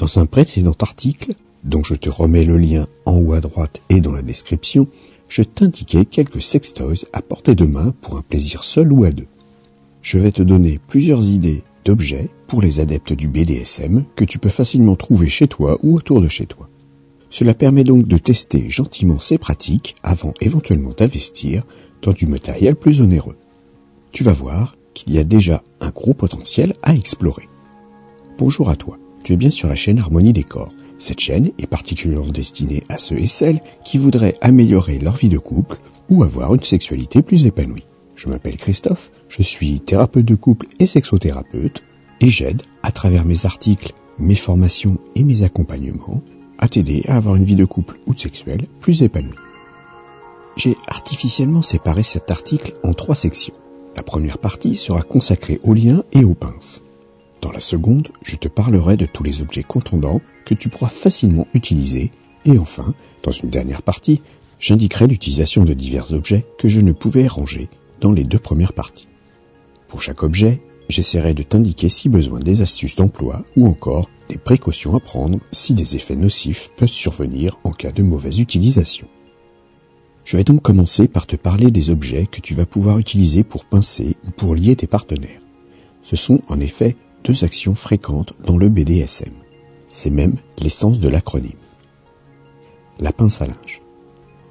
Dans un précédent article, dont je te remets le lien en haut à droite et dans la description, je t'indiquais quelques sextoys à portée de main pour un plaisir seul ou à deux. Je vais te donner plusieurs idées d'objets pour les adeptes du BDSM que tu peux facilement trouver chez toi ou autour de chez toi. Cela permet donc de tester gentiment ces pratiques avant éventuellement d'investir dans du matériel plus onéreux. Tu vas voir qu'il y a déjà un gros potentiel à explorer. Bonjour à toi, tu es bien sur la chaîne Harmonie des corps. Cette chaîne est particulièrement destinée à ceux et celles qui voudraient améliorer leur vie de couple ou avoir une sexualité plus épanouie. Je m'appelle Christophe, je suis thérapeute de couple et sexothérapeute et j'aide à travers mes articles, mes formations et mes accompagnements à t'aider à avoir une vie de couple ou de sexuelle plus épanouie. J'ai artificiellement séparé cet article en trois sections. La première partie sera consacrée aux liens et aux pinces. Dans la seconde, je te parlerai de tous les objets contondants que tu pourras facilement utiliser. Et enfin, dans une dernière partie, j'indiquerai l'utilisation de divers objets que je ne pouvais ranger dans les deux premières parties. Pour chaque objet, j'essaierai de t'indiquer si besoin des astuces d'emploi ou encore des précautions à prendre si des effets nocifs peuvent survenir en cas de mauvaise utilisation. Je vais donc commencer par te parler des objets que tu vas pouvoir utiliser pour pincer ou pour lier tes partenaires. Ce sont en effet deux actions fréquentes dans le BDSM. C'est même l'essence de l'acronyme. La pince à linge.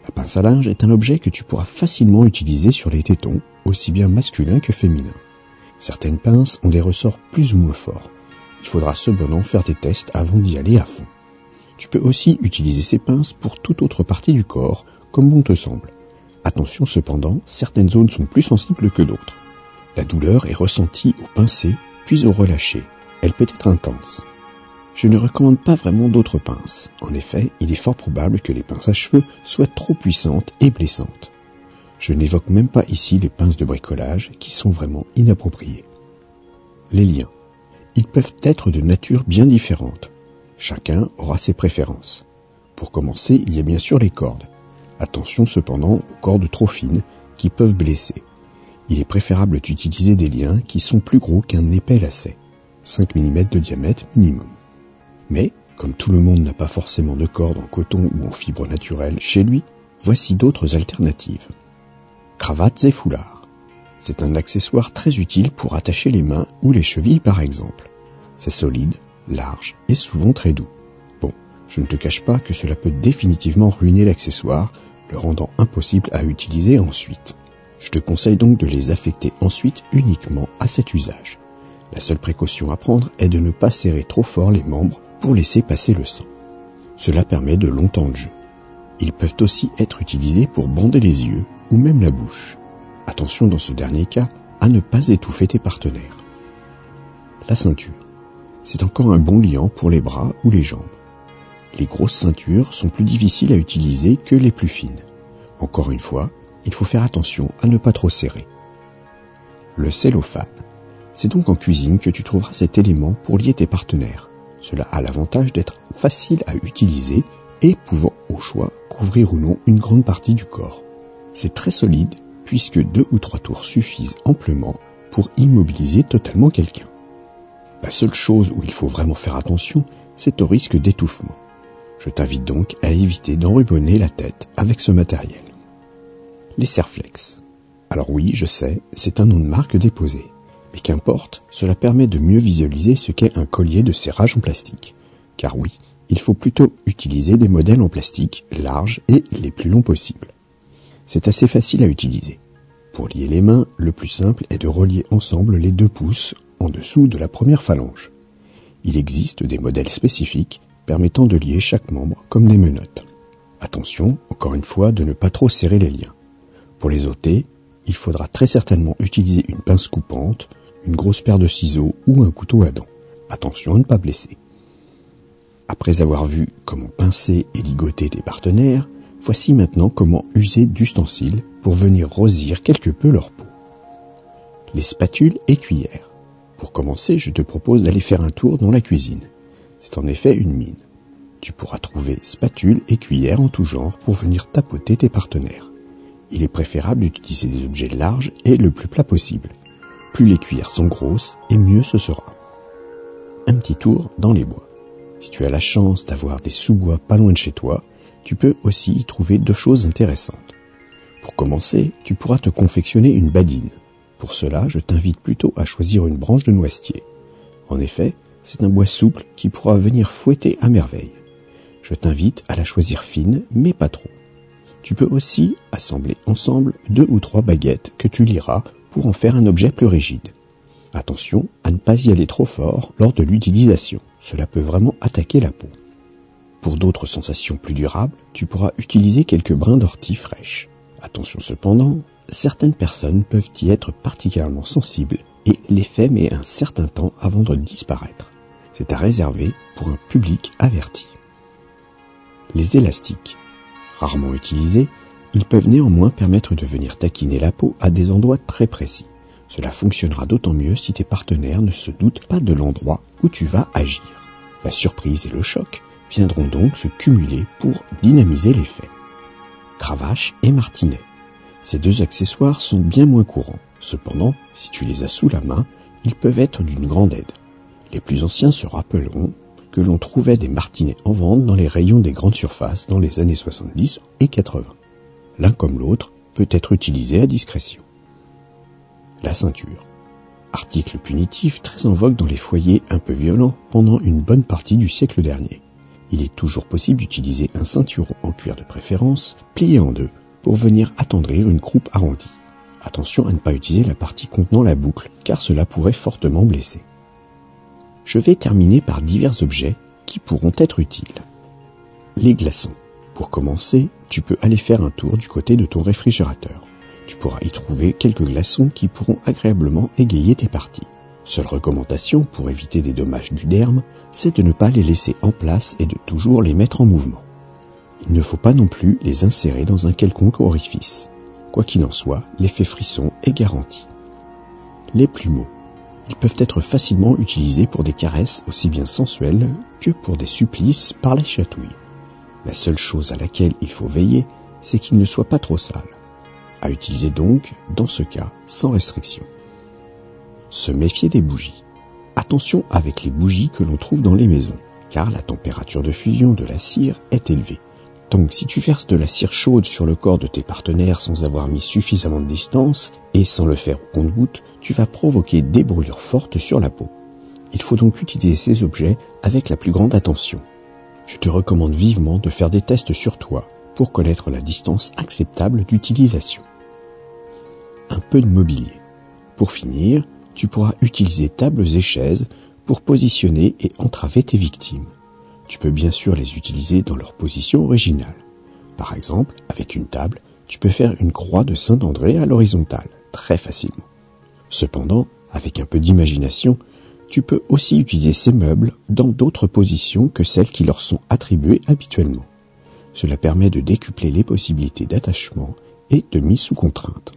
La pince à linge est un objet que tu pourras facilement utiliser sur les tétons, aussi bien masculins que féminins. Certaines pinces ont des ressorts plus ou moins forts. Il faudra cependant faire des tests avant d'y aller à fond. Tu peux aussi utiliser ces pinces pour toute autre partie du corps, comme bon te semble. Attention cependant, certaines zones sont plus sensibles que d'autres. La douleur est ressentie au pincer puis au relâcher. Elle peut être intense. Je ne recommande pas vraiment d'autres pinces. En effet, il est fort probable que les pinces à cheveux soient trop puissantes et blessantes. Je n'évoque même pas ici les pinces de bricolage qui sont vraiment inappropriées. Les liens. Ils peuvent être de nature bien différente. Chacun aura ses préférences. Pour commencer, il y a bien sûr les cordes. Attention cependant aux cordes trop fines qui peuvent blesser. Il est préférable d'utiliser des liens qui sont plus gros qu'un épais lacet, 5 mm de diamètre minimum. Mais, comme tout le monde n'a pas forcément de cordes en coton ou en fibre naturelle chez lui, voici d'autres alternatives cravates et foulards. C'est un accessoire très utile pour attacher les mains ou les chevilles par exemple. C'est solide, large et souvent très doux. Bon, je ne te cache pas que cela peut définitivement ruiner l'accessoire, le rendant impossible à utiliser ensuite. Je te conseille donc de les affecter ensuite uniquement à cet usage. La seule précaution à prendre est de ne pas serrer trop fort les membres pour laisser passer le sang. Cela permet de longtemps le jeu. Ils peuvent aussi être utilisés pour bander les yeux ou même la bouche. Attention dans ce dernier cas à ne pas étouffer tes partenaires. La ceinture. C'est encore un bon liant pour les bras ou les jambes. Les grosses ceintures sont plus difficiles à utiliser que les plus fines. Encore une fois, il faut faire attention à ne pas trop serrer. Le cellophane. C'est donc en cuisine que tu trouveras cet élément pour lier tes partenaires. Cela a l'avantage d'être facile à utiliser et pouvant au choix couvrir ou non une grande partie du corps. C'est très solide puisque deux ou trois tours suffisent amplement pour immobiliser totalement quelqu'un. La seule chose où il faut vraiment faire attention, c'est au risque d'étouffement. Je t'invite donc à éviter d'enrubonner la tête avec ce matériel. Les Serflex. Alors oui, je sais, c'est un nom de marque déposé. Mais qu'importe, cela permet de mieux visualiser ce qu'est un collier de serrage en plastique. Car oui, il faut plutôt utiliser des modèles en plastique larges et les plus longs possibles. C'est assez facile à utiliser. Pour lier les mains, le plus simple est de relier ensemble les deux pouces en dessous de la première phalange. Il existe des modèles spécifiques permettant de lier chaque membre comme des menottes. Attention, encore une fois, de ne pas trop serrer les liens. Pour les ôter, il faudra très certainement utiliser une pince coupante, une grosse paire de ciseaux ou un couteau à dents. Attention à ne pas blesser. Après avoir vu comment pincer et ligoter tes partenaires, Voici maintenant comment user d'ustensiles pour venir rosir quelque peu leur peau. Les spatules et cuillères. Pour commencer, je te propose d'aller faire un tour dans la cuisine. C'est en effet une mine. Tu pourras trouver spatules et cuillères en tout genre pour venir tapoter tes partenaires. Il est préférable d'utiliser des objets larges et le plus plat possible. Plus les cuillères sont grosses et mieux ce sera. Un petit tour dans les bois. Si tu as la chance d'avoir des sous-bois pas loin de chez toi, tu peux aussi y trouver deux choses intéressantes. Pour commencer, tu pourras te confectionner une badine. Pour cela, je t'invite plutôt à choisir une branche de noisetier. En effet, c'est un bois souple qui pourra venir fouetter à merveille. Je t'invite à la choisir fine, mais pas trop. Tu peux aussi assembler ensemble deux ou trois baguettes que tu liras pour en faire un objet plus rigide. Attention à ne pas y aller trop fort lors de l'utilisation, cela peut vraiment attaquer la peau. Pour d'autres sensations plus durables, tu pourras utiliser quelques brins d'ortie fraîches. Attention cependant, certaines personnes peuvent y être particulièrement sensibles et l'effet met un certain temps avant de disparaître. C'est à réserver pour un public averti. Les élastiques. Rarement utilisés, ils peuvent néanmoins permettre de venir taquiner la peau à des endroits très précis. Cela fonctionnera d'autant mieux si tes partenaires ne se doutent pas de l'endroit où tu vas agir. La surprise et le choc viendront donc se cumuler pour dynamiser l'effet. Cravache et martinet. Ces deux accessoires sont bien moins courants. Cependant, si tu les as sous la main, ils peuvent être d'une grande aide. Les plus anciens se rappelleront que l'on trouvait des martinets en vente dans les rayons des grandes surfaces dans les années 70 et 80. L'un comme l'autre peut être utilisé à discrétion. La ceinture. Article punitif très en vogue dans les foyers un peu violents pendant une bonne partie du siècle dernier il est toujours possible d'utiliser un ceinturon en cuir de préférence, plié en deux, pour venir attendrir une croupe arrondie. Attention à ne pas utiliser la partie contenant la boucle, car cela pourrait fortement blesser. Je vais terminer par divers objets qui pourront être utiles. Les glaçons. Pour commencer, tu peux aller faire un tour du côté de ton réfrigérateur. Tu pourras y trouver quelques glaçons qui pourront agréablement égayer tes parties. Seule recommandation pour éviter des dommages du derme, c'est de ne pas les laisser en place et de toujours les mettre en mouvement. Il ne faut pas non plus les insérer dans un quelconque orifice. Quoi qu'il en soit, l'effet frisson est garanti. Les plumeaux. Ils peuvent être facilement utilisés pour des caresses aussi bien sensuelles que pour des supplices par les chatouilles. La seule chose à laquelle il faut veiller, c'est qu'ils ne soient pas trop sales. À utiliser donc, dans ce cas, sans restriction se méfier des bougies. Attention avec les bougies que l'on trouve dans les maisons, car la température de fusion de la cire est élevée. Donc si tu verses de la cire chaude sur le corps de tes partenaires sans avoir mis suffisamment de distance et sans le faire au compte-goutte, tu vas provoquer des brûlures fortes sur la peau. Il faut donc utiliser ces objets avec la plus grande attention. Je te recommande vivement de faire des tests sur toi pour connaître la distance acceptable d'utilisation. Un peu de mobilier. Pour finir, tu pourras utiliser tables et chaises pour positionner et entraver tes victimes. Tu peux bien sûr les utiliser dans leur position originale. Par exemple, avec une table, tu peux faire une croix de Saint-André à l'horizontale, très facilement. Cependant, avec un peu d'imagination, tu peux aussi utiliser ces meubles dans d'autres positions que celles qui leur sont attribuées habituellement. Cela permet de décupler les possibilités d'attachement et de mise sous contrainte.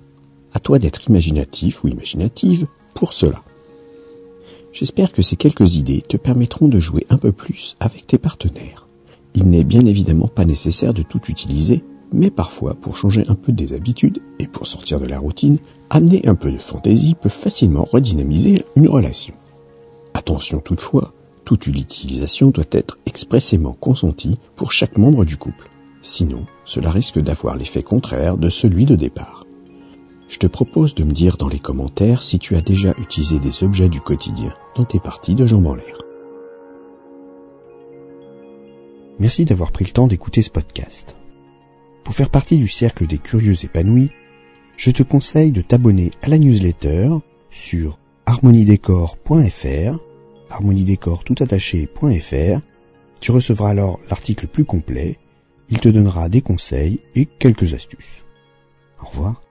À toi d'être imaginatif ou imaginative pour cela. J'espère que ces quelques idées te permettront de jouer un peu plus avec tes partenaires. Il n'est bien évidemment pas nécessaire de tout utiliser, mais parfois, pour changer un peu des habitudes et pour sortir de la routine, amener un peu de fantaisie peut facilement redynamiser une relation. Attention toutefois, toute utilisation doit être expressément consentie pour chaque membre du couple. Sinon, cela risque d'avoir l'effet contraire de celui de départ. Je te propose de me dire dans les commentaires si tu as déjà utilisé des objets du quotidien dans tes parties de jambes en l'air. Merci d'avoir pris le temps d'écouter ce podcast. Pour faire partie du cercle des curieux épanouis, je te conseille de t'abonner à la newsletter sur harmoniedécor.fr, harmoniedécor Tu recevras alors l'article plus complet, il te donnera des conseils et quelques astuces. Au revoir.